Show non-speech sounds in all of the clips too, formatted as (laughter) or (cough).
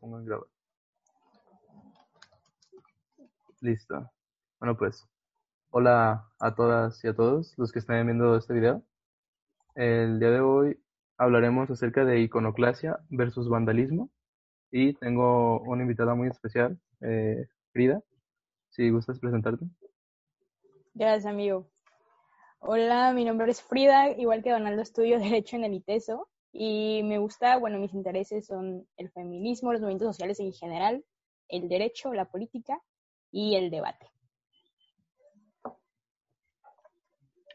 Grabar. Listo. Bueno, pues, hola a todas y a todos los que están viendo este video. El día de hoy hablaremos acerca de iconoclasia versus vandalismo y tengo una invitada muy especial, eh, Frida. Si gustas presentarte. Gracias, amigo. Hola, mi nombre es Frida, igual que Donaldo estudio (laughs) Derecho en el ITESO y me gusta, bueno, mis intereses son el feminismo, los movimientos sociales en general, el derecho, la política y el debate.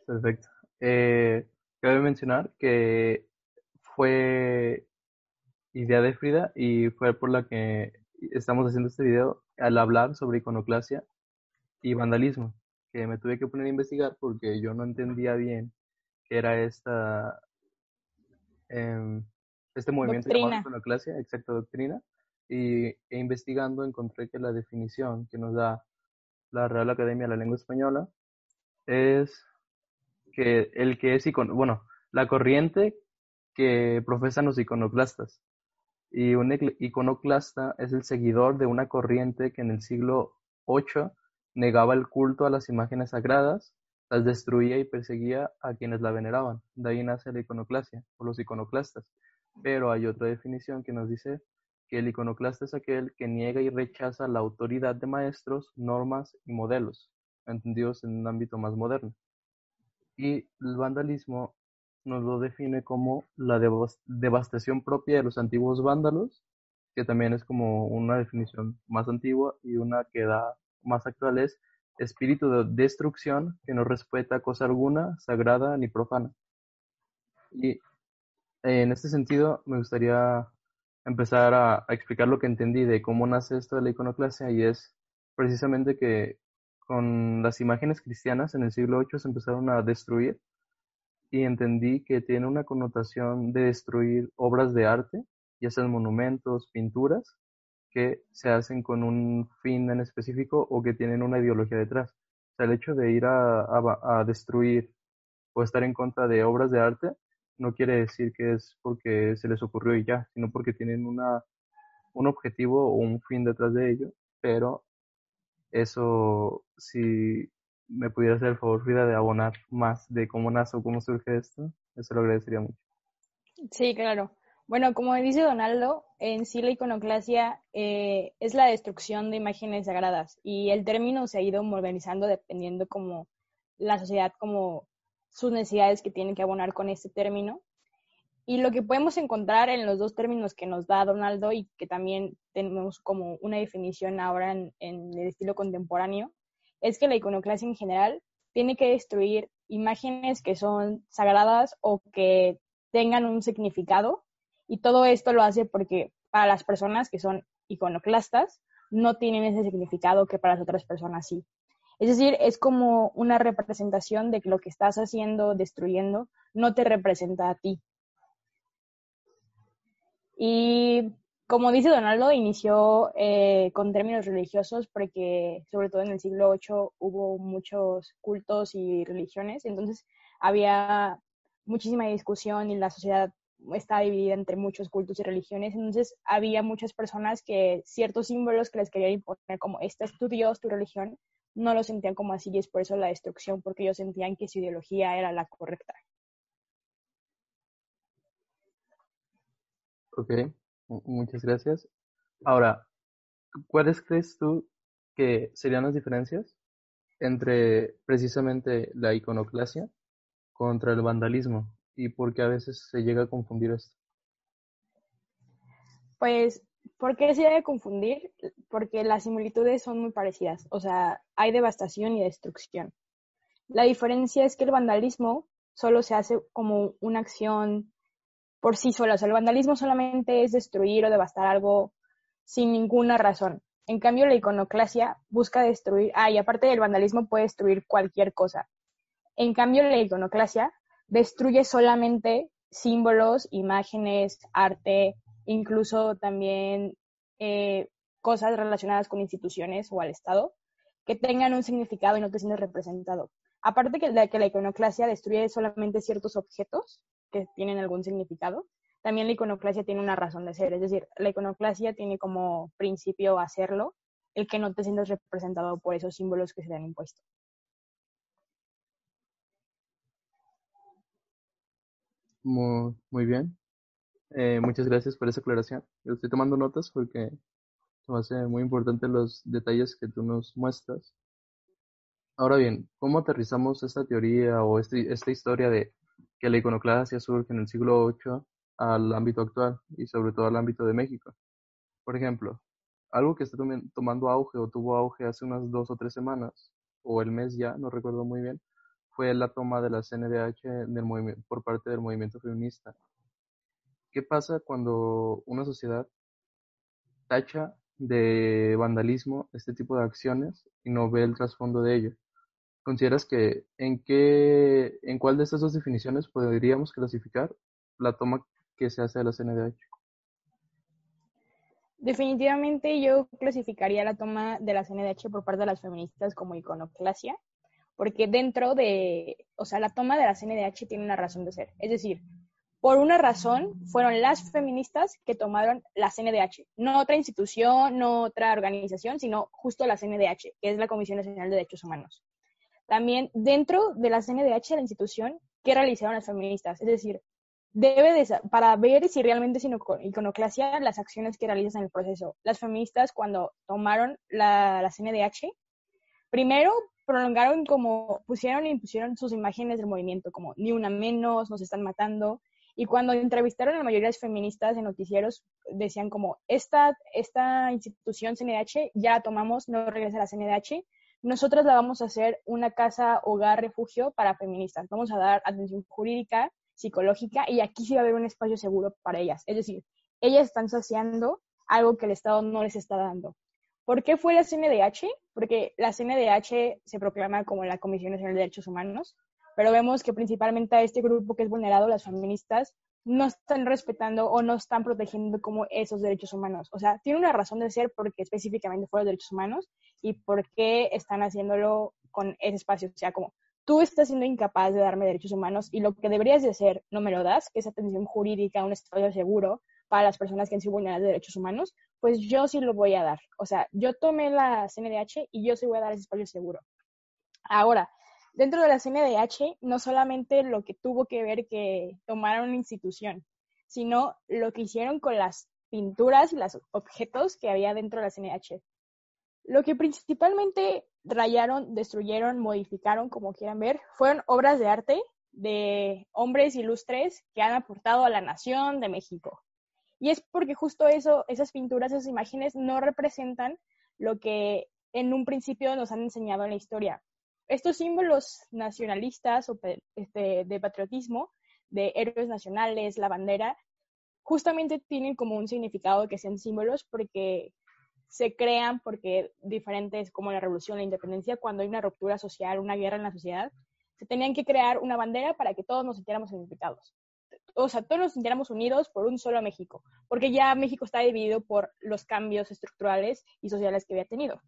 Perfecto. Eh, cabe mencionar que fue idea de Frida y fue por la que estamos haciendo este video al hablar sobre iconoclasia y vandalismo, que me tuve que poner a investigar porque yo no entendía bien qué era esta em, este movimiento llamado iconoclasia, exacta doctrina, y e investigando encontré que la definición que nos da la Real Academia de la Lengua Española es que el que es icono, bueno, la corriente que profesan los iconoclastas. Y un iconoclasta es el seguidor de una corriente que en el siglo VIII negaba el culto a las imágenes sagradas, las destruía y perseguía a quienes la veneraban. De ahí nace la iconoclasia o los iconoclastas. Pero hay otra definición que nos dice que el iconoclasta es aquel que niega y rechaza la autoridad de maestros, normas y modelos, entendidos en un ámbito más moderno. Y el vandalismo nos lo define como la devas- devastación propia de los antiguos vándalos, que también es como una definición más antigua y una que da más actual es espíritu de destrucción que no respeta cosa alguna, sagrada ni profana. Y en este sentido me gustaría empezar a, explicar lo que entendí de cómo nace esto de la iconoclasia y es precisamente que con las imágenes cristianas en el siglo VIII se empezaron a destruir y entendí que tiene una connotación de destruir obras de arte, ya sean monumentos, pinturas, que se hacen con un fin en específico o que tienen una ideología detrás. O sea, el hecho de ir a, a- a destruir o estar en contra de obras de arte no quiere decir que es porque se les ocurrió y ya, sino porque tienen una, un objetivo o un fin detrás de ello, pero eso, si me pudiera hacer el favor, Frida, de abonar más de cómo nace o cómo surge esto, eso lo agradecería mucho. Sí, claro. Bueno, como dice Donaldo, en sí la iconoclasia eh, es la destrucción de imágenes sagradas y el término se ha ido modernizando dependiendo como la sociedad, como sus necesidades que tienen que abonar con este término. Y lo que podemos encontrar en los dos términos que nos da Donaldo y que también tenemos como una definición ahora en, en el estilo contemporáneo, es que la iconoclasia en general tiene que destruir imágenes que son sagradas o que tengan un significado y todo esto lo hace porque para las personas que son iconoclastas no tienen ese significado que para las otras personas sí. Es decir, es como una representación de que lo que estás haciendo, destruyendo, no te representa a ti. Y como dice Donaldo, inició eh, con términos religiosos porque sobre todo en el siglo VIII hubo muchos cultos y religiones, entonces había muchísima discusión y la sociedad está dividida entre muchos cultos y religiones, entonces había muchas personas que ciertos símbolos que les querían imponer como este es tu Dios, tu religión, no lo sentían como así y es por eso la destrucción, porque ellos sentían que su ideología era la correcta. Ok, mu- muchas gracias. Ahora, ¿cuáles crees tú que serían las diferencias entre precisamente la iconoclasia contra el vandalismo y por qué a veces se llega a confundir esto? Pues, ¿por qué se debe confundir? Porque las similitudes son muy parecidas, o sea, hay devastación y destrucción. La diferencia es que el vandalismo solo se hace como una acción por sí sola. O sea, el vandalismo solamente es destruir o devastar algo sin ninguna razón. En cambio, la iconoclasia busca destruir, ah, y aparte del vandalismo puede destruir cualquier cosa. En cambio, la iconoclasia destruye solamente símbolos, imágenes, arte, incluso también eh, cosas relacionadas con instituciones o al Estado que tengan un significado y no te sientes representado. Aparte que, de que la iconoclasia destruye solamente ciertos objetos que tienen algún significado, también la iconoclasia tiene una razón de ser. Es decir, la iconoclasia tiene como principio hacerlo, el que no te sientas representado por esos símbolos que se te han impuesto. Muy, muy bien. Eh, muchas gracias por esa aclaración. Estoy tomando notas porque me hace muy importante los detalles que tú nos muestras. Ahora bien, ¿cómo aterrizamos esta teoría o este, esta historia de que la iconoclasia surge en el siglo VIII al ámbito actual y sobre todo al ámbito de México? Por ejemplo, algo que está tomando auge o tuvo auge hace unas dos o tres semanas, o el mes ya, no recuerdo muy bien, fue la toma de la CNDH del por parte del movimiento feminista. ¿Qué pasa cuando una sociedad tacha de vandalismo este tipo de acciones y no ve el trasfondo de ello? ¿Consideras que en qué, en cuál de estas dos definiciones podríamos clasificar la toma que se hace de la CNDH? Definitivamente yo clasificaría la toma de la CNDH por parte de las feministas como iconoclasia, porque dentro de, o sea, la toma de la CNDH tiene una razón de ser. Es decir, por una razón fueron las feministas que tomaron la CNDH, no otra institución, no otra organización, sino justo la CNDH, que es la Comisión Nacional de Derechos Humanos. También dentro de la CNDH, la institución, ¿qué realizaron las feministas? Es decir, debe de, para ver si realmente es iconoclasia las acciones que realizas en el proceso. Las feministas cuando tomaron la, la CNDH, primero prolongaron como pusieron y impusieron sus imágenes del movimiento, como ni una menos, nos están matando. Y cuando entrevistaron a la mayoría de feministas en noticieros, decían como, esta, esta institución CNDH ya la tomamos, no regresa a la CNDH, nosotras la vamos a hacer una casa, hogar, refugio para feministas. Vamos a dar atención jurídica, psicológica y aquí sí va a haber un espacio seguro para ellas. Es decir, ellas están saciando algo que el Estado no les está dando. ¿Por qué fue la CNDH? Porque la CNDH se proclama como la Comisión Nacional de Derechos Humanos, pero vemos que principalmente a este grupo que es vulnerado, las feministas, no están respetando o no están protegiendo como esos derechos humanos. O sea, tiene una razón de ser porque específicamente fue los derechos humanos y por qué están haciéndolo con ese espacio. O sea, como tú estás siendo incapaz de darme derechos humanos y lo que deberías de hacer no me lo das, que es atención jurídica, un espacio seguro para las personas que han sido vulneradas de derechos humanos, pues yo sí lo voy a dar. O sea, yo tomé la CNDH y yo sí voy a dar ese espacio seguro. Ahora, dentro de la CNDH, no solamente lo que tuvo que ver que tomaron una institución, sino lo que hicieron con las pinturas y los objetos que había dentro de la CNDH. Lo que principalmente rayaron, destruyeron, modificaron, como quieran ver, fueron obras de arte de hombres ilustres que han aportado a la nación de México. Y es porque justo eso, esas pinturas, esas imágenes no representan lo que en un principio nos han enseñado en la historia. Estos símbolos nacionalistas o este, de patriotismo, de héroes nacionales, la bandera, justamente tienen como un significado que sean símbolos porque se crean porque diferentes como la revolución, la independencia, cuando hay una ruptura social, una guerra en la sociedad, se tenían que crear una bandera para que todos nos sintiéramos identificados. O sea, todos nos sintiéramos unidos por un solo México, porque ya México está dividido por los cambios estructurales y sociales que había tenido.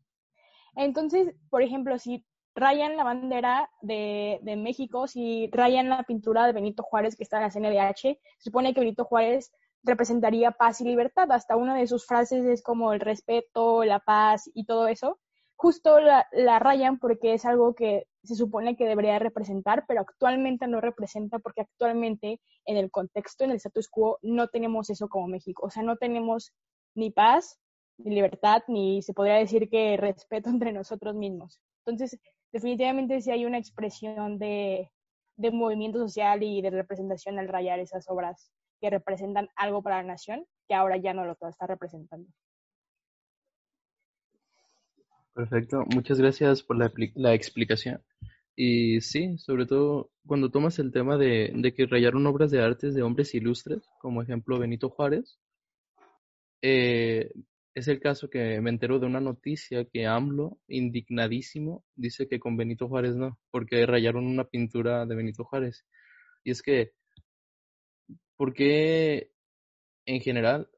Entonces, por ejemplo, si rayan la bandera de, México, si rayan la pintura de Benito Juárez que está en la CNDH, se supone que Benito Juárez representaría paz y libertad. Hasta una de sus frases es como el respeto, la paz y todo eso. Justo la, la, rayan porque es algo que se supone que debería representar, pero actualmente no representa porque actualmente en el contexto, en el status quo, no tenemos eso como México. O sea, no tenemos ni paz, ni libertad, ni se podría decir que respeto (laughs) entre nosotros mismos. Entonces, definitivamente sí hay una expresión de, de movimiento social y de representación al rayar esas obras que representan algo para la nación, que ahora ya no lo está representando. Perfecto, muchas gracias por la, la explicación. Y sí, sobre todo cuando tomas el tema de, de que rayaron obras de artes de hombres ilustres, como ejemplo Benito Juárez, eh, es el caso que me entero de una noticia que AMLO, indignadísimo, dice que con Benito Juárez no, porque rayaron una pintura de Benito Juárez. Y es que, ¿por qué en general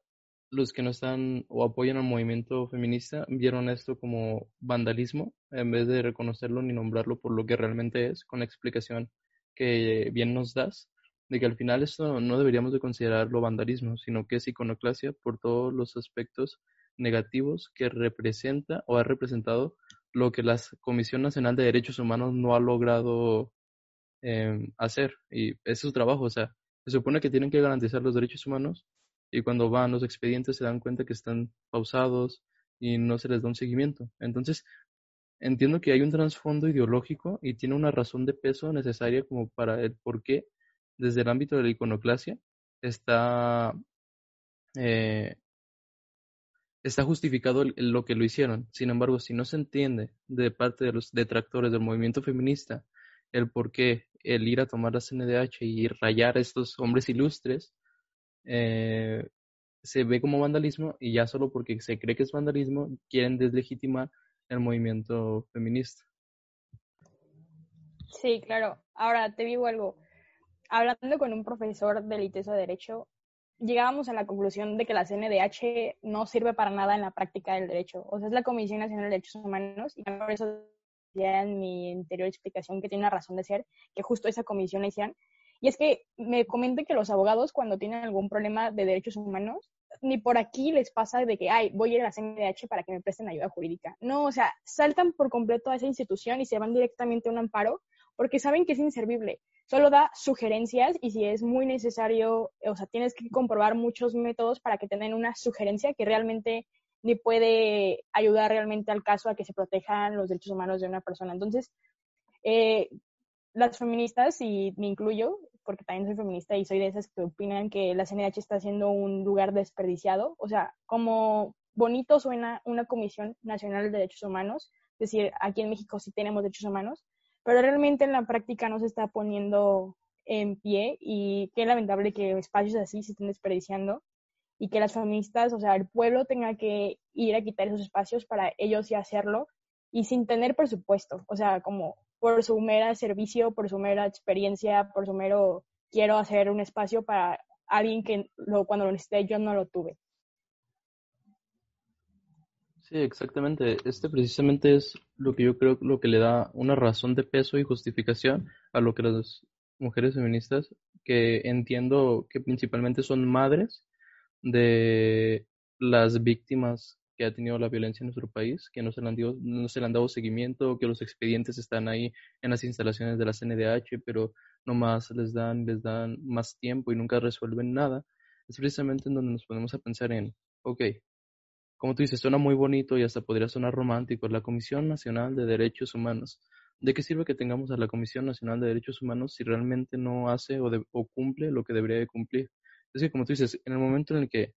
los que no están o apoyan al movimiento feminista vieron esto como vandalismo en vez de reconocerlo ni nombrarlo por lo que realmente es, con la explicación que bien nos das, de que al final esto no deberíamos de considerarlo vandalismo, sino que es iconoclasia por todos los aspectos negativos que representa o ha representado lo que la Comisión Nacional de Derechos Humanos no ha logrado eh, hacer. Y es su trabajo, o sea, se supone que tienen que garantizar los derechos humanos y cuando van los expedientes se dan cuenta que están pausados y no se les da un seguimiento. Entonces, entiendo que hay un trasfondo ideológico y tiene una razón de peso necesaria como para el por qué desde el ámbito de la iconoclasia está eh, está justificado lo que lo hicieron. Sin embargo, si no se entiende de parte de los detractores del movimiento feminista el por qué el ir a tomar la CNDH y rayar a estos hombres ilustres, eh, se ve como vandalismo y ya solo porque se cree que es vandalismo quieren deslegitimar el movimiento feminista. Sí, claro. Ahora te digo algo. Hablando con un profesor del ITESO de Derecho, llegábamos a la conclusión de que la CNDH no sirve para nada en la práctica del derecho. O sea, es la Comisión Nacional de Derechos Humanos y por eso ya en mi anterior explicación que tiene una razón de ser que justo esa comisión la hicieran. Y es que me comentan que los abogados cuando tienen algún problema de derechos humanos, ni por aquí les pasa de que, ay, voy a ir a la CNDH para que me presten ayuda jurídica. No, o sea, saltan por completo a esa institución y se van directamente a un amparo porque saben que es inservible solo da sugerencias y si es muy necesario, o sea, tienes que comprobar muchos métodos para que tengan una sugerencia que realmente ni puede ayudar realmente al caso a que se protejan los derechos humanos de una persona. Entonces, eh, las feministas, y me incluyo, porque también soy feminista y soy de esas que opinan que la CNH está siendo un lugar desperdiciado, o sea, como bonito suena una Comisión Nacional de Derechos Humanos, es decir, aquí en México sí tenemos derechos humanos, pero realmente en la práctica no se está poniendo en pie y qué lamentable que espacios así se estén desperdiciando y que las feministas, o sea, el pueblo tenga que ir a quitar esos espacios para ellos y hacerlo y sin tener presupuesto, o sea, como por su mera servicio, por su mera experiencia, por su mero quiero hacer un espacio para alguien que lo, cuando lo necesité yo no lo tuve. Sí, exactamente. Este precisamente es lo que yo creo lo que le da una razón de peso y justificación a lo que las mujeres feministas, que entiendo que principalmente son madres de las víctimas que ha tenido la violencia en nuestro país, que no se le han, no se le han dado seguimiento, que los expedientes están ahí en las instalaciones de la CNDH, pero nomás les dan, les dan más tiempo y nunca resuelven nada. Es precisamente en donde nos ponemos a pensar en, ok, como tú dices, suena muy bonito y hasta podría sonar romántico, la Comisión Nacional de Derechos Humanos. ¿De qué sirve que tengamos a la Comisión Nacional de Derechos Humanos si realmente no hace o, cumple lo que debería de cumplir? Es que, como tú dices, en el momento en el que,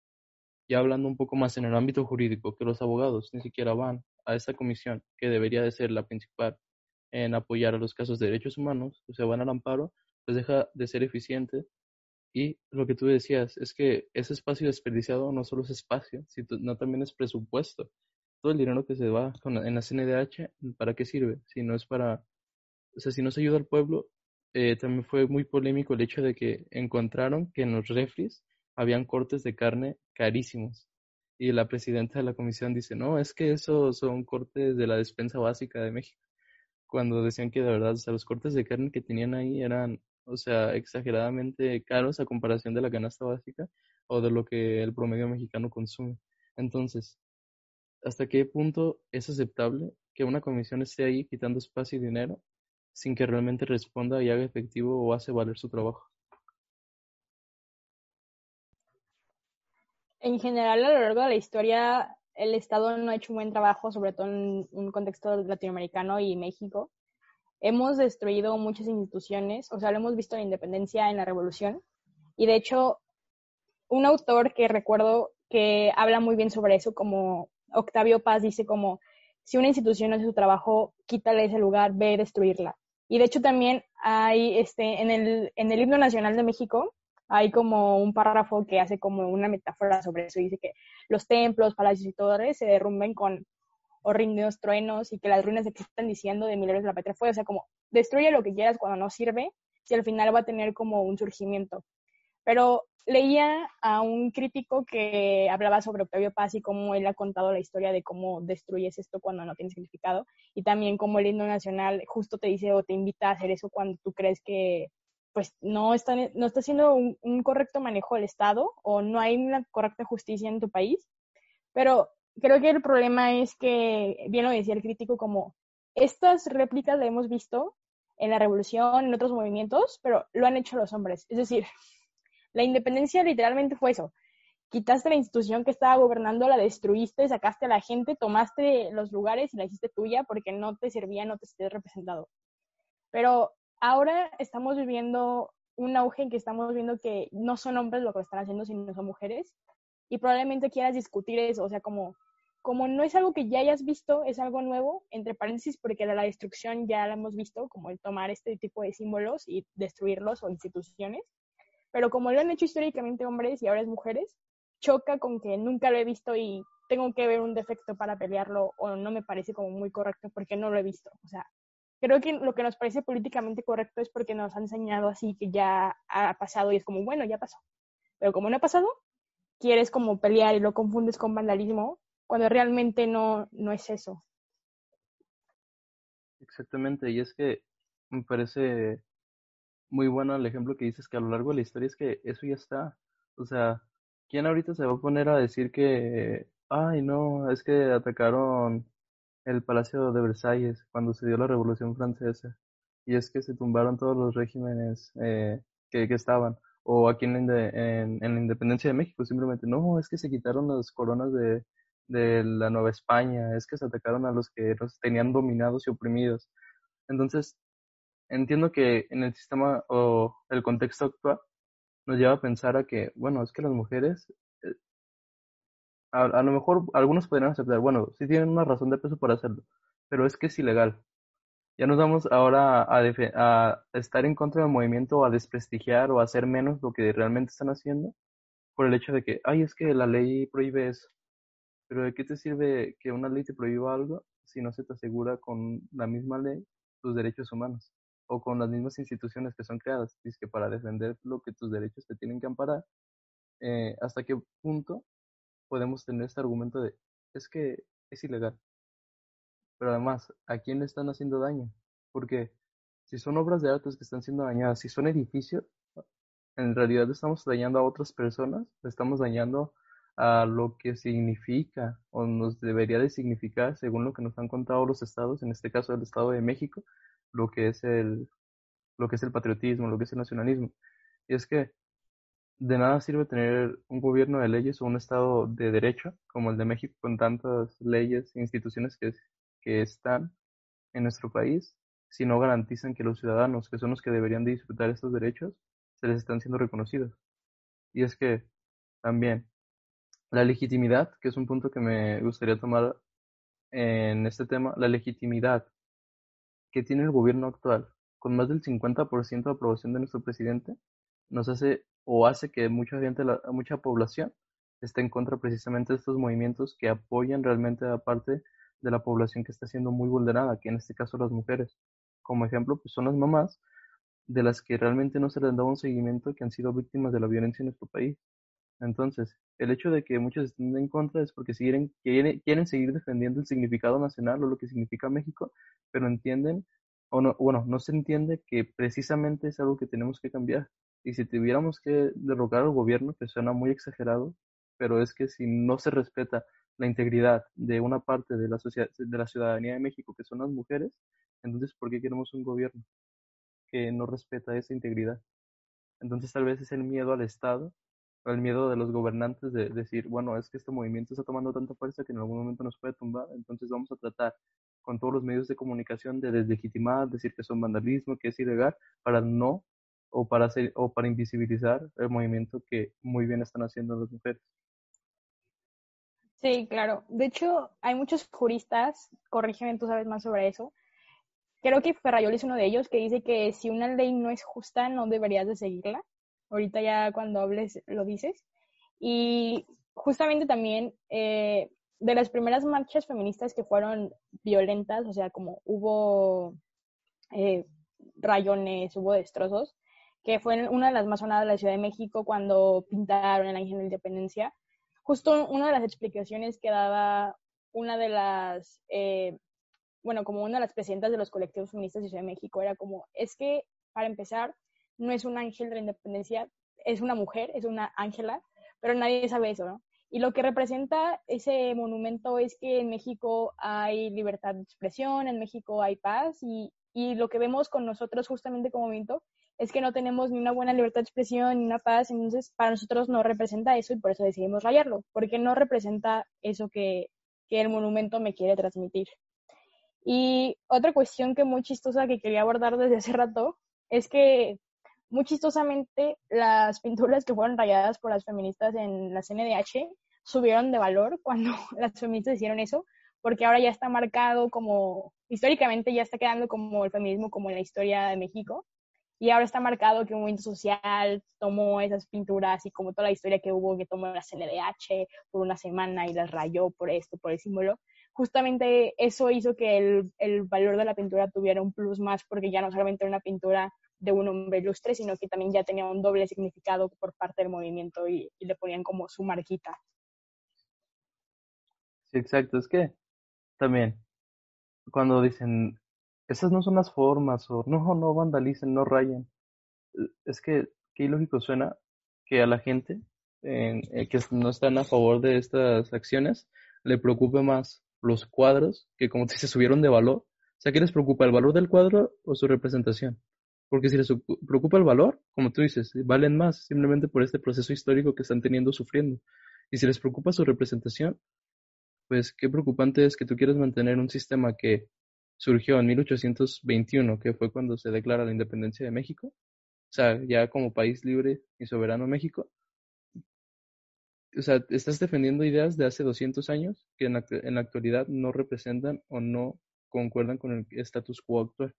ya hablando un poco más en el ámbito jurídico, que los abogados ni siquiera van a esta comisión, que debería de ser la principal en apoyar a los casos de derechos humanos, o sea, van al amparo, pues deja de ser eficiente y lo que tú decías es que ese espacio desperdiciado no solo es espacio, sino también es presupuesto. Todo el dinero que se va en la CNDH, ¿para qué sirve? Si no es para, o sea, si no se ayuda al pueblo, eh, también fue muy polémico el hecho de que encontraron que en los refris habían cortes de carne carísimos. Y la presidenta de la comisión dice, no, es que esos son cortes de la despensa básica de México. Cuando decían que de verdad, o sea, los cortes de carne que tenían ahí eran o sea, exageradamente caros a comparación de la canasta básica o de lo que el promedio mexicano consume. Entonces, ¿hasta qué punto es aceptable que una comisión esté ahí quitando espacio y dinero sin que realmente responda y haga efectivo o hace valer su trabajo? En general, a lo largo de la historia, el Estado no ha hecho un buen trabajo, sobre todo en un contexto latinoamericano y México, hemos destruido muchas instituciones, o sea, lo hemos visto en la independencia, en la revolución, y de hecho, un autor que recuerdo que habla muy bien sobre eso, como Octavio Paz dice como, si una institución hace su trabajo, quítale ese lugar, ve destruirla. Y de hecho también hay, este, en el, en el himno nacional de México, hay como un párrafo que hace como una metáfora sobre eso. Dice que los templos, palacios y torres se derrumben con horrendos truenos y que las ruinas existan diciendo de milagros de la patria fue. O sea, como destruye lo que quieras cuando no sirve, si al final va a tener como un surgimiento. Pero leía a un crítico que hablaba sobre Octavio Paz y cómo él ha contado la historia de cómo destruyes esto cuando no tiene significado y también cómo el himno nacional justo te dice o te invita a hacer eso cuando tú crees que pues no está, no está haciendo un, un correcto manejo del Estado o no hay una correcta justicia en tu país. Pero creo que el problema es que, bien lo decía el crítico, como estas réplicas las hemos visto en la revolución, en otros movimientos, pero lo han hecho los hombres. Es decir, la independencia literalmente fue eso. Quitaste la institución que estaba gobernando, la destruiste, sacaste a la gente, tomaste los lugares y la hiciste tuya porque no te servía, no te estés representado. Pero ahora estamos viviendo un auge en que estamos viendo que no son hombres lo que están haciendo, sino son mujeres. Y probablemente quieras discutir eso, o sea, como, como no es algo que ya hayas visto, es algo nuevo, entre paréntesis, porque la, la destrucción ya la hemos visto, como el tomar este tipo de símbolos y destruirlos o instituciones pero como lo han hecho históricamente hombres y ahora es mujeres, choca con que nunca lo he visto y tengo que ver un defecto para pelearlo o no me parece como muy correcto porque no lo he visto. O sea, creo que lo que nos parece políticamente correcto es porque nos han enseñado así que ya ha pasado y es como, bueno, ya pasó. Pero como no ha pasado, quieres como pelear y lo confundes con vandalismo cuando realmente no, no es eso. Exactamente, y es que me parece muy bueno el ejemplo que dices que a lo largo de la historia es que eso ya está. O sea, ¿quién ahorita se va a poner a decir que, ay, no, es que atacaron el Palacio de Versalles cuando se dio la Revolución Francesa? Y es que se tumbaron todos los regímenes eh, que, que estaban. O aquí en, en, en la Independencia de México, simplemente, no, es que se quitaron las coronas de, de la Nueva España, es que se atacaron a los que los tenían dominados y oprimidos. Entonces, entiendo que en el sistema o el contexto actual nos lleva a pensar a que, bueno, es que las mujeres, a, lo mejor algunos podrían aceptar, bueno, sí tienen una razón de peso para hacerlo, pero es que es ilegal. Ya nos vamos ahora a, estar en contra del movimiento a desprestigiar o a hacer menos lo que realmente están haciendo por el hecho de que, ay, es que la ley prohíbe eso. Pero ¿de qué te sirve que una ley te prohíba algo si no se te asegura con la misma ley tus derechos humanos? o con las mismas instituciones que son creadas, es que para defender lo que tus derechos te tienen que amparar, eh, ¿hasta qué punto podemos tener este argumento de es que es ilegal? Pero además, ¿a quién le están haciendo daño? Porque si son obras de arte que están siendo dañadas, si son edificios, en realidad estamos dañando a otras personas, estamos dañando a lo que significa o nos debería de significar, según lo que nos han contado los estados, en este caso el Estado de México, lo que es el, lo que es el patriotismo, lo que es el nacionalismo. Y es que de nada sirve tener un gobierno de leyes o un estado de derecho como el de México con tantas leyes e instituciones que, que están en nuestro país si no garantizan que los ciudadanos, que son los que deberían de disfrutar estos derechos, se les están siendo reconocidos. Y es que también la legitimidad, que es un punto que me gustaría tomar en este tema, la legitimidad que tiene el gobierno actual, con más del 50% de aprobación de nuestro presidente, nos hace o hace que mucha gente, la, mucha población esté en contra precisamente de estos movimientos que apoyan realmente a parte de la población que está siendo muy vulnerada, que en este caso las mujeres. Como ejemplo, pues son las mamás de las que realmente no se les da un seguimiento que han sido víctimas de la violencia en nuestro país. Entonces, el hecho de que muchos estén en contra es porque quieren, quieren seguir defendiendo el significado nacional o lo que significa México, pero entienden, o no, bueno, no se entiende que precisamente es algo que tenemos que cambiar. Y si tuviéramos que derrocar al gobierno, que suena muy exagerado, pero es que si no se respeta la integridad de una parte de la, sociedad, de la ciudadanía de México, que son las mujeres, entonces ¿por qué queremos un gobierno que no respeta esa integridad? Entonces tal vez es el miedo al Estado el miedo de los gobernantes de decir, bueno, es que este movimiento está tomando tanta fuerza que en algún momento nos puede tumbar, entonces vamos a tratar con todos los medios de comunicación de deslegitimar, decir que son vandalismo, que es ilegal, para no o para hacer, o para invisibilizar el movimiento que muy bien están haciendo las mujeres. Sí, claro. De hecho, hay muchos juristas, corrígeme, tú sabes más sobre eso, creo que Ferrayoli es uno de ellos que dice que si una ley no es justa, no deberías de seguirla. Ahorita ya cuando hables lo dices. Y justamente también eh, de las primeras marchas feministas que fueron violentas, o sea, como hubo eh, rayones, hubo destrozos, que fue una de las más sonadas de la Ciudad de México cuando pintaron el Ángel de la Independencia. Justo una de las explicaciones que daba una de las, eh, bueno, como una de las presidentas de los colectivos feministas de Ciudad de México era como, es que, para empezar, no es un ángel de la independencia, es una mujer, es una ángela, pero nadie sabe eso, ¿no? Y lo que representa ese monumento es que en México hay libertad de expresión, en México hay paz y, y lo que vemos con nosotros justamente como movimiento es que no tenemos ni una buena libertad de expresión ni una paz, entonces para nosotros no representa eso y por eso decidimos rayarlo, porque no representa eso que, que el monumento me quiere transmitir. Y otra cuestión que muy chistosa que quería abordar desde hace rato es que muy chistosamente las pinturas que fueron rayadas por las feministas en la CNDH subieron de valor cuando (laughs) las feministas hicieron eso, porque ahora ya está marcado como, históricamente ya está quedando como el feminismo como en la historia de México, y ahora está marcado que un movimiento social tomó esas pinturas y como toda la historia que hubo que tomó la CNDH por una semana y las rayó por esto, por el símbolo, justamente eso hizo que el, el valor de la pintura tuviera un plus más porque ya no solamente era una pintura de un hombre ilustre, sino que también ya tenía un doble significado por parte del movimiento y, le ponían como su marquita. Sí, exacto. Es que también cuando dicen, esas no son las formas, o no, no vandalicen, no rayen, es que qué ilógico suena que a la gente eh, que no están a favor de estas acciones le preocupe más los cuadros que como te se subieron de valor. O sea, ¿qué les preocupa? ¿El valor del cuadro o su representación? Porque si les preocupa el valor, como tú dices, valen más simplemente por este proceso histórico que están teniendo sufriendo. Y si les preocupa su representación, pues qué preocupante es que tú quieras mantener un sistema que surgió en 1821, que fue cuando se declara la independencia de México, o sea, ya como país libre y soberano México. O sea, estás defendiendo ideas de hace 200 años que en la, en la actualidad no representan o no concuerdan con el status quo actual.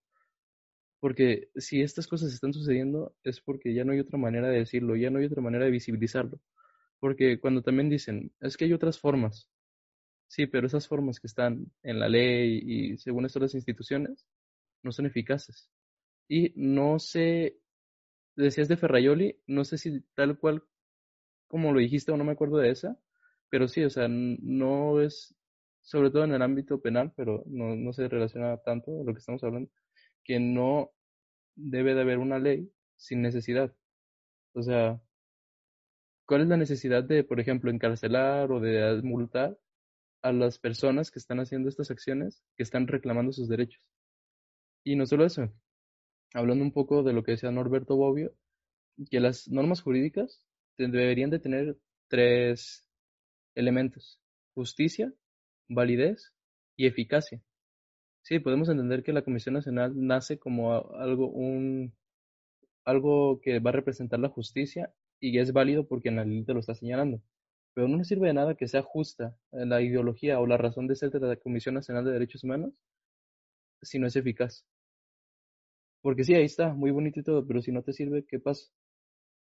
Porque si estas cosas están sucediendo es porque ya no hay otra manera de decirlo, ya no hay otra manera de visibilizarlo. Porque cuando también dicen, es que hay otras formas. Sí, pero esas formas que están en la ley y según estas las instituciones no son eficaces. Y no sé, decías de Ferrayoli, no sé si tal cual como lo dijiste o no me acuerdo de esa, pero sí, o sea, no es, sobre todo en el ámbito penal, pero no, no se relaciona tanto lo que estamos hablando que no debe de haber una ley sin necesidad. O sea, ¿cuál es la necesidad de, por ejemplo, encarcelar o de multar a las personas que están haciendo estas acciones, que están reclamando sus derechos? Y no solo eso, hablando un poco de lo que decía Norberto Bobbio, que las normas jurídicas deberían de tener tres elementos, justicia, validez y eficacia. Sí, podemos entender que la Comisión Nacional nace como algo, un, algo que va a representar la justicia y es válido porque en la ley te lo está señalando. Pero no le sirve de nada que sea justa la ideología o la razón de ser de la Comisión Nacional de Derechos Humanos si no es eficaz. Porque sí, ahí está, muy bonito y todo, pero si no te sirve, ¿qué pasa?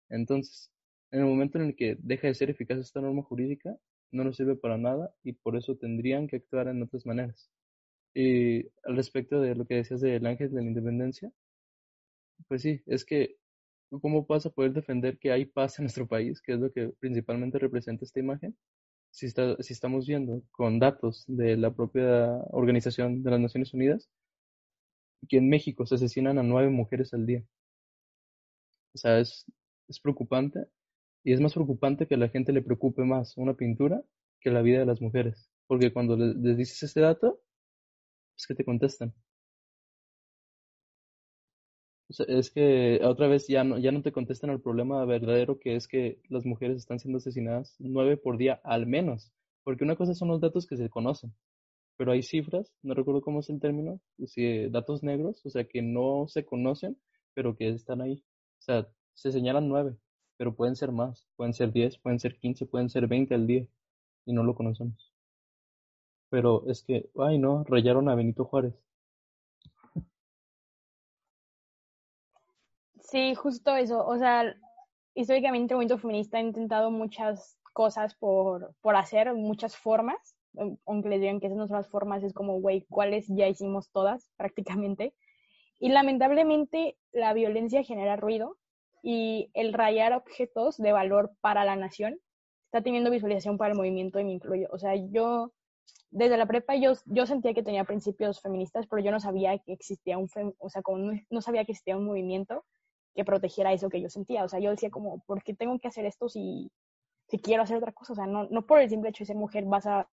Entonces, en el momento en el que deja de ser eficaz esta norma jurídica, no nos sirve para nada y por eso tendrían que actuar en otras maneras. Y al respecto de lo que decías del ángel de la independencia, pues sí, es que ¿cómo vas a poder defender que hay paz en nuestro país, que es lo que principalmente representa esta imagen? Si, está, si estamos viendo con datos de la propia Organización de las Naciones Unidas, que en México se asesinan a nueve mujeres al día. O sea, es, es preocupante y es más preocupante que a la gente le preocupe más una pintura que la vida de las mujeres. Porque cuando les dices este dato, que te contestan. Es que otra vez ya no, ya no te contestan el problema verdadero que es que las mujeres están siendo asesinadas nueve por día al menos. Porque una cosa son los datos que se conocen, pero hay cifras, no recuerdo cómo es el término, si, datos negros, o sea, que no se conocen, pero que están ahí. O sea, se señalan nueve, pero pueden ser más, pueden ser diez, pueden ser quince, pueden ser veinte al día, y no lo conocemos. Pero es que, ay no, rayaron a Benito Juárez. Sí, justo eso. O sea, históricamente el movimiento feminista ha intentado muchas cosas por, por hacer, muchas formas, aunque les digan que esas no son las formas, es como, güey, ¿cuáles ya hicimos todas (laughs) prácticamente? Y lamentablemente la violencia genera ruido y el rayar objetos de valor para la nación está teniendo visualización para el movimiento y me incluyo. O sea, yo desde la prepa yo, yo sentía que tenía principios feministas, pero yo no sabía que existía un, o sea, como no, sabía que existía un movimiento que protegiera eso que yo sentía. O sea, yo decía como, ¿por qué tengo que hacer esto si, si quiero hacer otra cosa? O sea, no, no por el simple hecho de ser mujer vas a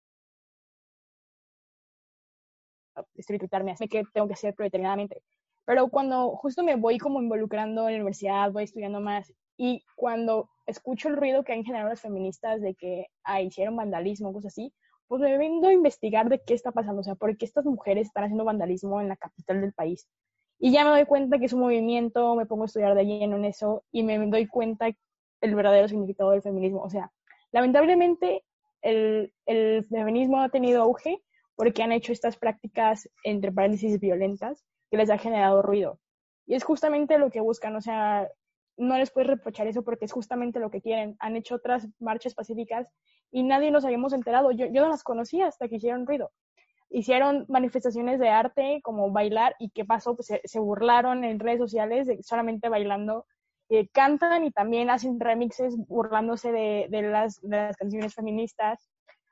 estereotiparme, así que tengo que hacer predeterminadamente. Pero cuando justo me voy como involucrando en la universidad, voy estudiando más y cuando escucho el ruido que han generado las feministas de que ah, hicieron vandalismo, cosas así, pues me vengo a investigar de qué está pasando, o sea, por qué estas mujeres están haciendo vandalismo en la capital del país. Y ya me doy cuenta que es un movimiento, me pongo a estudiar de lleno en eso y me doy cuenta el verdadero significado del feminismo. O sea, lamentablemente el, el feminismo ha tenido auge porque han hecho estas prácticas, entre paréntesis, violentas, que les ha generado ruido. Y es justamente lo que buscan, o sea, no les puedes reprochar eso porque es justamente lo que quieren. Han hecho otras marchas pacíficas y nadie nos habíamos enterado. Yo, yo no las conocía hasta que hicieron ruido. Hicieron manifestaciones de arte como bailar y ¿qué pasó? Pues se, burlaron en redes sociales de solamente bailando. Eh, cantan y también hacen remixes burlándose de, las, de las canciones feministas.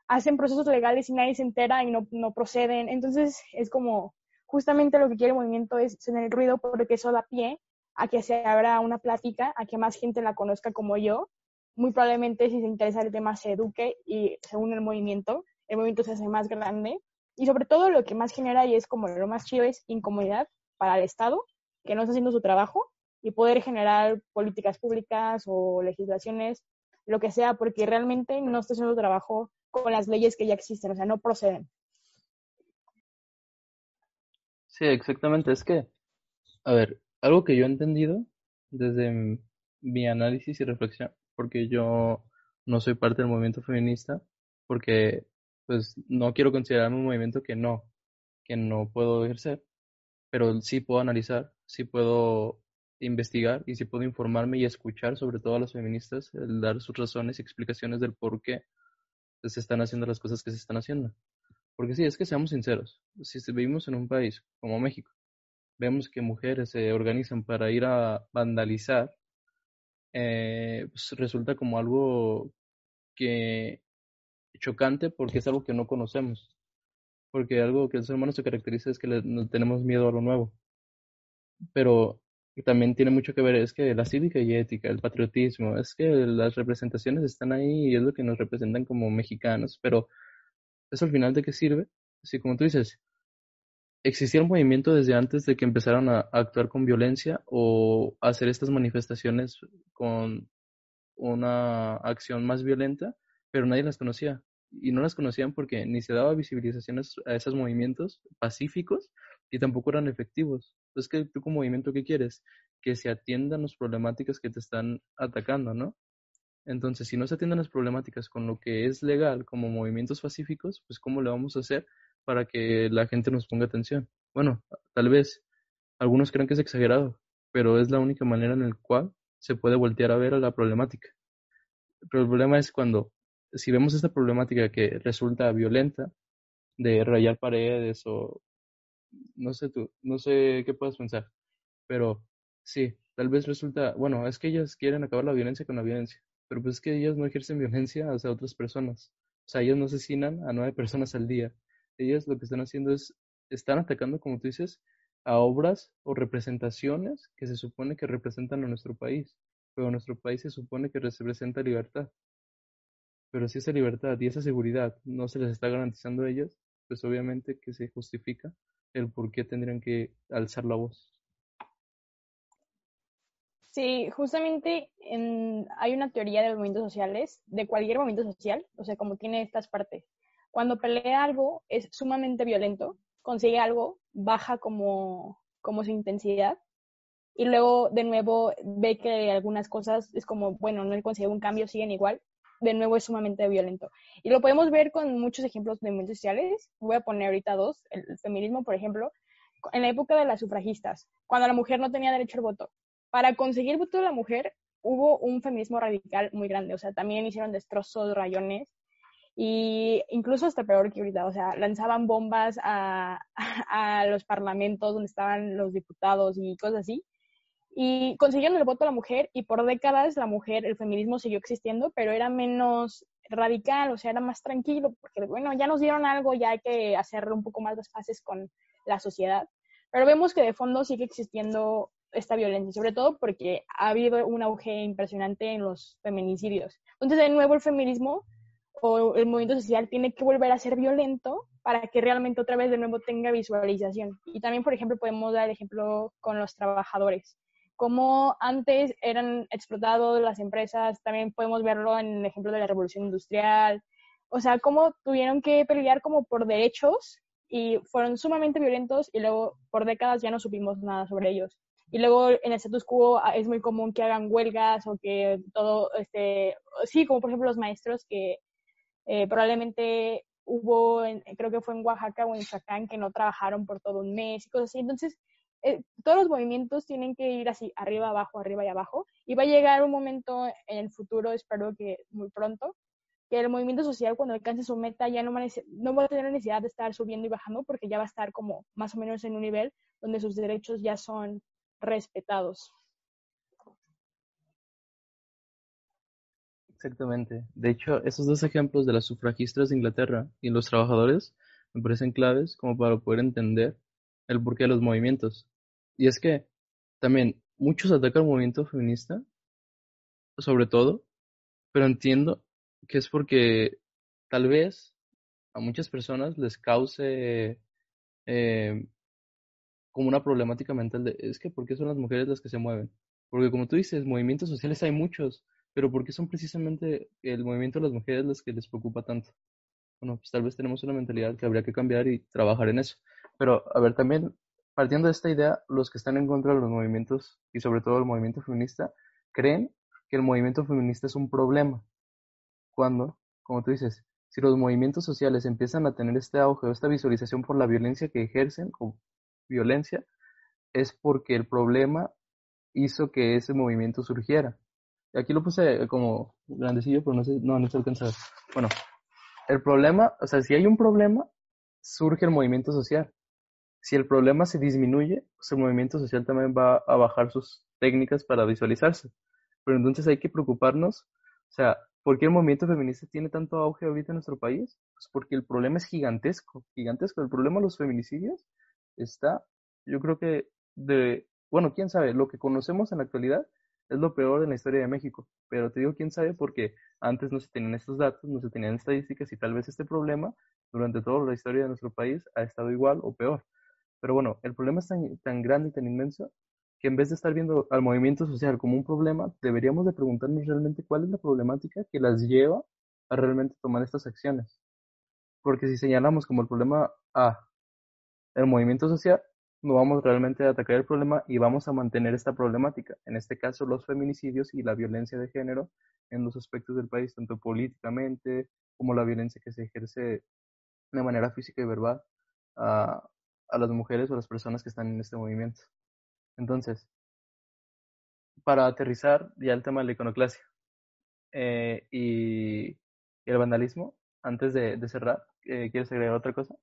Hacen procesos legales y nadie se entera y no, no proceden. Entonces es como justamente lo que quiere el movimiento es tener ruido porque eso da pie a que se abra una plática, a que más gente la conozca como yo. Muy probablemente si se interesa el tema se eduque y se une el movimiento, el movimiento se hace más grande. Y sobre todo lo que más genera y es como lo más chido es incomodidad para el Estado, que no está haciendo su trabajo, y poder generar políticas públicas o legislaciones, lo que sea, porque realmente no está haciendo su trabajo con las leyes que ya existen, o sea, no proceden. Sí, exactamente. Es que, a ver, algo que yo he entendido desde mi análisis y reflexión, porque yo no soy parte del movimiento feminista, porque pues no quiero considerarme un movimiento que no, que no puedo ejercer, pero sí puedo analizar, sí puedo investigar y sí puedo informarme y escuchar sobre todo a las feministas, el dar sus razones y explicaciones del por qué se están haciendo las cosas que se están haciendo. Porque sí, es que seamos sinceros, si vivimos en un país como México, vemos que mujeres se organizan para ir a vandalizar, eh, pues resulta como algo que chocante porque es algo que no conocemos. Porque algo que el ser humano se caracteriza es que le, tenemos miedo a lo nuevo. Pero también tiene mucho que ver es que la cívica y ética, el patriotismo, es que las representaciones están ahí y es lo que nos representan como mexicanos, pero ¿eso al final de qué sirve? Si como tú dices, existía un movimiento desde antes de que empezaran a, actuar con violencia o hacer estas manifestaciones con una acción más violenta, pero nadie las conocía. Y no las conocían porque ni se daba visibilización a esos movimientos pacíficos y tampoco eran efectivos. Entonces, ¿qué, ¿tú como movimiento qué quieres? Que se atiendan las problemáticas que te están atacando, ¿no? Entonces, si no se atienden las problemáticas con lo que es legal como movimientos pacíficos, pues ¿cómo le vamos a hacer para que la gente nos ponga atención. Bueno, tal vez algunos creen que es exagerado, pero es la única manera en la cual se puede voltear a ver a la problemática. Pero el problema es cuando, si vemos esta problemática que resulta violenta, de rayar paredes o no sé tú, no sé qué puedes pensar, pero sí, tal vez resulta, bueno, es que ellas quieren acabar la violencia con la violencia, pero pues es que ellas no ejercen violencia hacia otras personas. O sea, ellas no asesinan a nueve personas al día ellas lo que están haciendo es, están atacando, como tú dices, a obras o representaciones que se supone que representan a nuestro país, pero nuestro país se supone que representa libertad. Pero si esa libertad y esa seguridad no se les está garantizando a ellas, pues obviamente que se justifica el por qué tendrían que alzar la voz. Sí, justamente hay una teoría de los movimientos sociales, de cualquier movimiento social, o sea, como tiene estas partes cuando pelea algo es sumamente violento, consigue algo, baja como, como su intensidad y luego de nuevo ve que algunas cosas es como, bueno, no consigue un cambio, siguen igual, de nuevo es sumamente violento. Y lo podemos ver con muchos ejemplos de movimientos sociales. Voy a poner ahorita dos. El feminismo, por ejemplo, en la época de las sufragistas, cuando la mujer no tenía derecho al voto. para conseguir voto de la mujer hubo un feminismo radical muy grande, o sea, también hicieron destrozos, rayones, y incluso hasta peor que ahorita, o sea, lanzaban bombas a, (laughs) a, los parlamentos donde estaban los diputados y cosas así, y consiguieron el voto a la mujer y por décadas la mujer, el feminismo siguió existiendo, pero era menos radical, o sea, era más tranquilo, porque bueno, ya nos dieron algo, ya hay que hacer un poco más las fases con la sociedad, pero vemos que de fondo sigue existiendo esta violencia, sobre todo porque ha habido un auge impresionante en los feminicidios. Entonces, de nuevo, el feminismo o el movimiento social tiene que volver a ser violento para que realmente otra vez de nuevo tenga visualización. Y también, por ejemplo, podemos dar el ejemplo con los trabajadores. Como antes eran explotados las empresas, también podemos verlo en el ejemplo de la revolución industrial. O sea, cómo tuvieron que pelear como por derechos y fueron sumamente violentos y luego por décadas ya no supimos nada sobre ellos. Y luego en el status quo ah, es muy común que hagan huelgas o que todo, este, sí, como por ejemplo los maestros que eh, probablemente hubo, creo que fue en Oaxaca o en Zacán, que no trabajaron por todo un mes y cosas así. Entonces, eh, todos los movimientos tienen que ir así, arriba, abajo, arriba y abajo. Y va a llegar un momento en el futuro, espero que muy pronto, que el movimiento social cuando alcance su meta ya no va, a, no va a tener necesidad de estar subiendo y bajando porque ya va a estar como más o menos en un nivel donde sus derechos ya son respetados. Exactamente. De hecho, esos dos ejemplos de las sufragistas de Inglaterra y los trabajadores me parecen claves como para poder entender el porqué de los movimientos. Y es que también muchos atacan al movimiento feminista, sobre todo, pero entiendo que es porque tal vez a muchas personas les cause eh, como una problemática mental de, es que ¿por qué son las mujeres las que se mueven? Porque como tú dices, movimientos sociales hay muchos, pero ¿por qué son precisamente el movimiento de las mujeres las que les preocupa tanto? Bueno, pues tal vez tenemos una mentalidad que habría que cambiar y trabajar en eso. Pero, a ver, también, partiendo de esta idea, los que están en contra de los movimientos, y sobre todo el movimiento feminista, creen que el movimiento feminista es un problema. Cuando, como tú dices, si los movimientos sociales empiezan a tener este auge o esta visualización por la violencia que ejercen, o violencia es porque el problema hizo que ese movimiento surgiera. Aquí lo puse como grandecillo, pero no sé, no, no se alcanza. Bueno, el problema, o sea, si hay un problema, surge el movimiento social. Si el problema se disminuye, pues el movimiento social también va a bajar sus técnicas para visualizarse. Pero entonces hay que preocuparnos, o sea, ¿por qué el movimiento feminista tiene tanto auge ahorita en nuestro país? Pues porque el problema es gigantesco, gigantesco. El problema de los feminicidios está, yo creo que de, bueno, quién sabe, lo que conocemos en la actualidad es lo peor en la historia de México, pero te digo quién sabe porque antes no se tenían estos datos, no se tenían estadísticas y tal vez este problema durante toda la historia de nuestro país ha estado igual o peor. Pero bueno, el problema es tan, tan grande y tan inmenso que en vez de estar viendo al movimiento social como un problema, deberíamos de preguntarnos realmente cuál es la problemática que las lleva a realmente tomar estas acciones. Porque si señalamos como el problema A el movimiento social, no vamos realmente a atacar el problema y vamos a mantener esta problemática, en este caso los feminicidios y la violencia de género en los aspectos del país, tanto políticamente como la violencia que se ejerce de manera física y verbal a, a las mujeres o a las personas que están en este movimiento. Entonces, para aterrizar ya el tema de la iconoclasia eh, y, el vandalismo, antes de, de cerrar, eh, ¿quieres agregar otra cosa?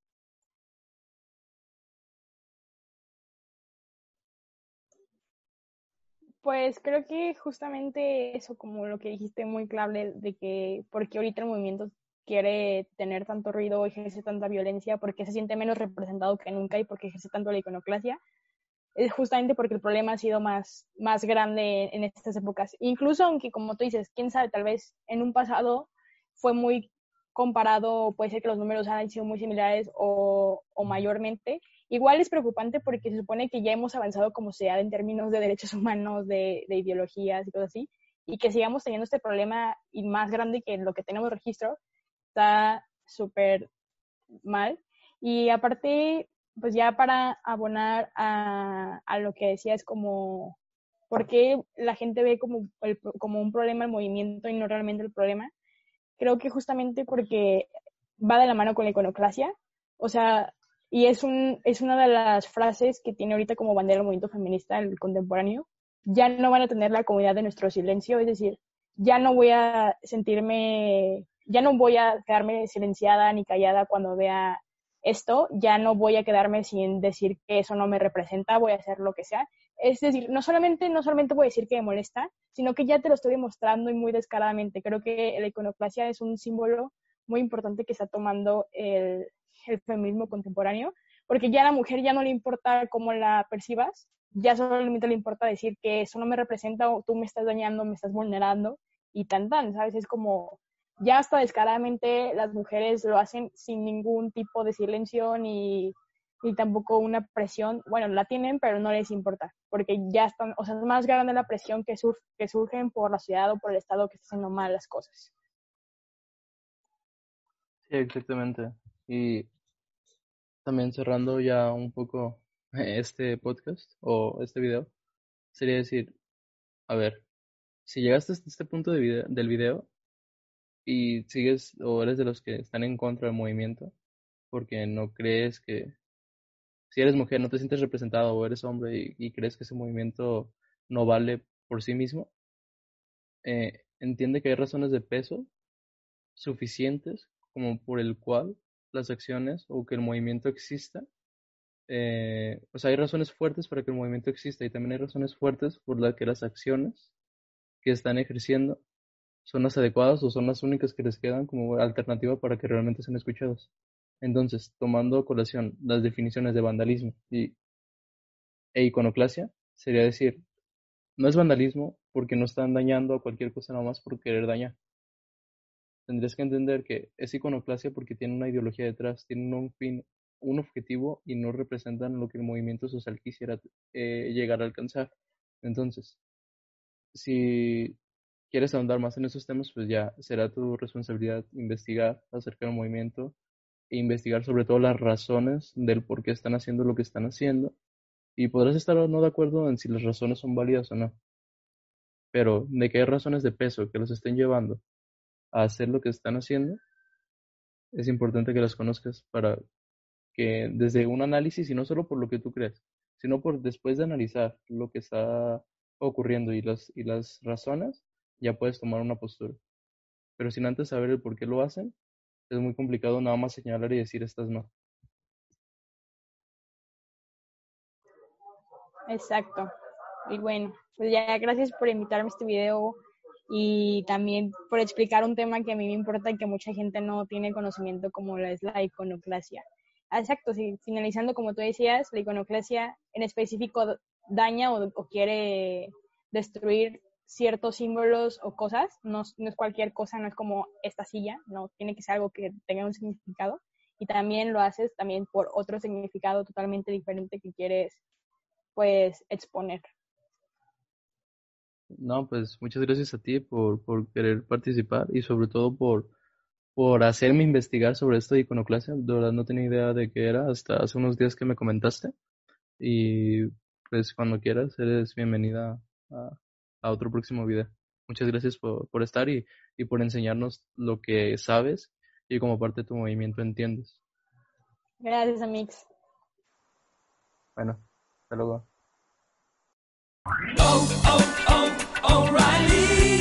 Pues creo que justamente eso, como lo que dijiste muy clave, de que porque ahorita el movimiento quiere tener tanto ruido, ejerce tanta violencia, porque se siente menos representado que nunca y porque ejerce tanto la iconoclasia, es justamente porque el problema ha sido más, más grande en estas épocas. Incluso aunque, como tú dices, quién sabe, tal vez en un pasado fue muy comparado, puede ser que los números han sido muy similares o, o mayormente, Igual es preocupante porque se supone que ya hemos avanzado como sea en términos de derechos (laughs) humanos, de, ideologías y cosas así, y que sigamos teniendo este problema y más grande que lo que tenemos registro, está súper mal. Y aparte, pues ya para abonar a, a lo que decía es como, ¿por qué la gente ve como, como un problema el movimiento y no realmente el problema? Creo que justamente porque va de la mano con la iconoclasia. O sea, y es, un, es una de las frases que tiene ahorita como bandera el movimiento feminista, el contemporáneo, ya no van a tener la comodidad de nuestro silencio, es decir, ya no voy a sentirme, ya no voy a quedarme silenciada ni callada cuando vea esto, ya no voy a quedarme sin decir que eso no me representa, voy a hacer lo que sea. Es decir, no solamente, no solamente voy a decir que me molesta, sino que ya te lo estoy demostrando y muy descaradamente. Creo que la iconoclasia es un símbolo muy importante que está tomando el, el feminismo contemporáneo, porque ya a la mujer ya no le importa cómo la percibas, ya solamente le importa decir que eso no me representa o tú me estás dañando, me estás vulnerando y tan tan, ¿sabes? Es como ya hasta descaradamente las mujeres lo hacen sin ningún tipo de silencio ni, ni tampoco una presión. Bueno, la tienen, pero no les importa, porque ya están, o sea, es más grande la presión que, sur que surgen por la ciudad o por el Estado que está haciendo mal las cosas. Sí, exactamente. Y también cerrando ya un poco (laughs) este podcast o este video, sería decir, a ver, si llegaste hasta este punto de del video y sigues o eres de los que están en contra del movimiento, porque no crees que, si eres mujer, no te sientes representado o eres hombre y, y crees que ese movimiento no vale por sí mismo, eh, entiende que hay razones de peso suficientes como por el cual las acciones o que el movimiento exista eh, o sea, hay razones fuertes para que el movimiento exista y también hay razones fuertes por las que las acciones que están ejerciendo son las adecuadas o son las únicas que les quedan como alternativa para que realmente sean escuchados. Entonces, tomando a colación las definiciones de vandalismo y, e iconoclasia, sería decir, no es vandalismo porque no están dañando a cualquier cosa nada más por querer dañar. Tendrías que entender que es iconoclasia porque tiene una ideología detrás, tiene un fin un objetivo y no representan lo que el movimiento social quisiera eh, llegar a alcanzar. Entonces, si quieres ahondar más en esos temas, pues ya será tu responsabilidad investigar acerca del movimiento e investigar sobre todo las razones del por qué están haciendo lo que están haciendo. Y podrás estar o no de acuerdo en si las razones son válidas o no. Pero de que hay razones de peso que los estén llevando a hacer lo que están haciendo, es importante que las conozcas para que desde un análisis y no solo por lo que tú crees, sino por después de analizar lo que está ocurriendo y las, y las razones, ya puedes tomar una postura. Pero sin antes saber el por qué lo hacen, es muy complicado nada más señalar y decir estas no. Exacto. Y bueno, pues ya gracias por invitarme a este video y también por explicar un tema que a mí me importa y que mucha gente no tiene conocimiento como es la iconoclasia. Exacto, sí, finalizando como tú decías, la iconoclasia en específico daña o, quiere destruir ciertos símbolos o cosas, no, no, es cualquier cosa, no es como esta silla, no, tiene que ser algo que tenga un significado y también lo haces también por otro significado totalmente diferente que quieres pues exponer. No, pues muchas gracias a ti por, por querer participar y sobre todo por por hacerme investigar sobre esto de iconoclasia. No tenía idea de qué era hasta hace unos días que me comentaste. Y pues cuando quieras, eres bienvenida a, a otro próximo video. Muchas gracias por, por estar y, y por enseñarnos lo que sabes y como parte de tu movimiento entiendes. Gracias, Amix. Bueno, hasta luego. Oh, oh, oh.